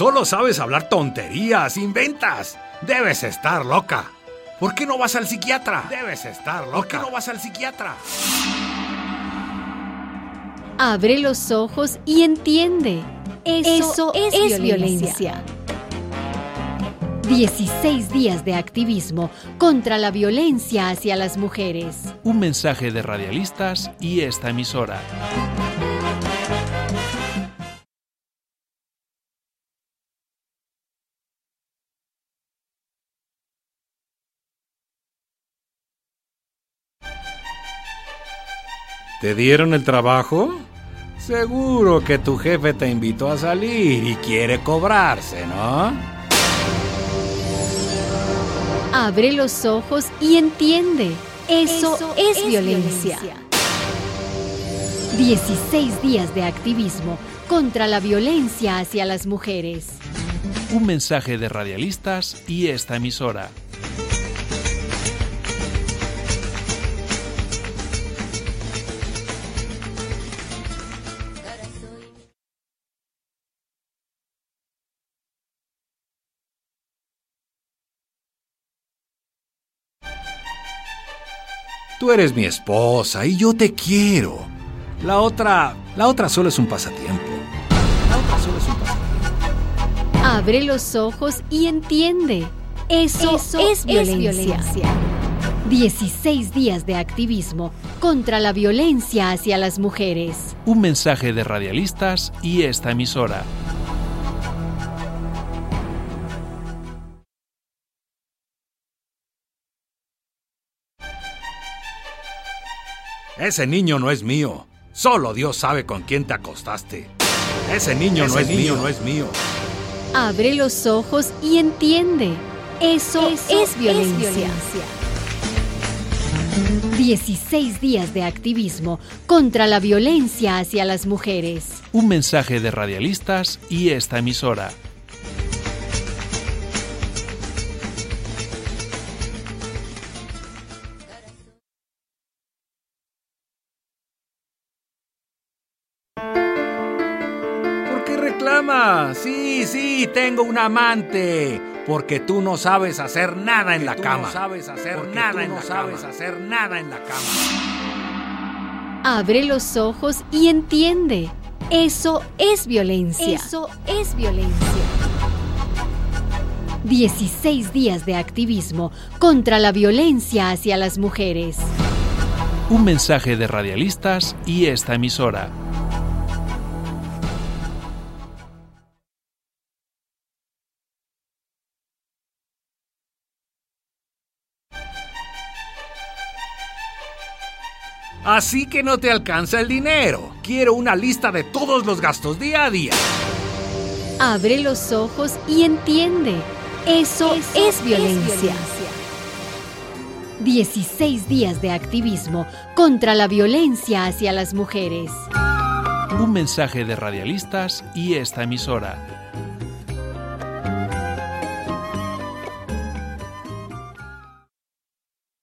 Solo sabes hablar tonterías, inventas. Debes estar loca. ¿Por qué no vas al psiquiatra? Debes estar loca. ¿Por qué no vas al psiquiatra? Abre los ojos y entiende. Eso, es, violencia. 16 días de activismo contra la violencia hacia las mujeres. Un mensaje de radialistas y esta emisora. ¿Te dieron el trabajo? Seguro que tu jefe te invitó a salir y quiere cobrarse, ¿no? Abre los ojos y entiende. Eso, es, violencia. 16 días de activismo contra la violencia hacia las mujeres. Un mensaje de radialistas y esta emisora. Tú eres mi esposa y yo te quiero. La otra, la otra solo es un pasatiempo. La otra solo es un pasatiempo. Abre los ojos y entiende. Eso, es, violencia. 16 días de activismo contra la violencia hacia las mujeres. Un mensaje de radialistas y esta emisora. Ese niño no es mío. Solo Dios sabe con quién te acostaste. Ese niño no es mío, no es mío. Abre los ojos y entiende. Eso, es, violencia. es violencia. 16 días de activismo contra la violencia hacia las mujeres. Un mensaje de radialistas y esta emisora. Reclama? Sí, sí, tengo un amante. Porque tú no sabes hacer nada en la cama. No sabes hacer nada en la sabes hacer nada en la cama. Abre los ojos y entiende. Eso es violencia. Eso es violencia. 16 días de activismo contra la violencia hacia las mujeres. Un mensaje de radialistas y esta emisora. Así que no te alcanza el dinero. Quiero una lista de todos los gastos día a día. Abre los ojos y entiende. Eso, es, violencia. 16 días de activismo contra la violencia hacia las mujeres. Un mensaje de radialistas y esta emisora.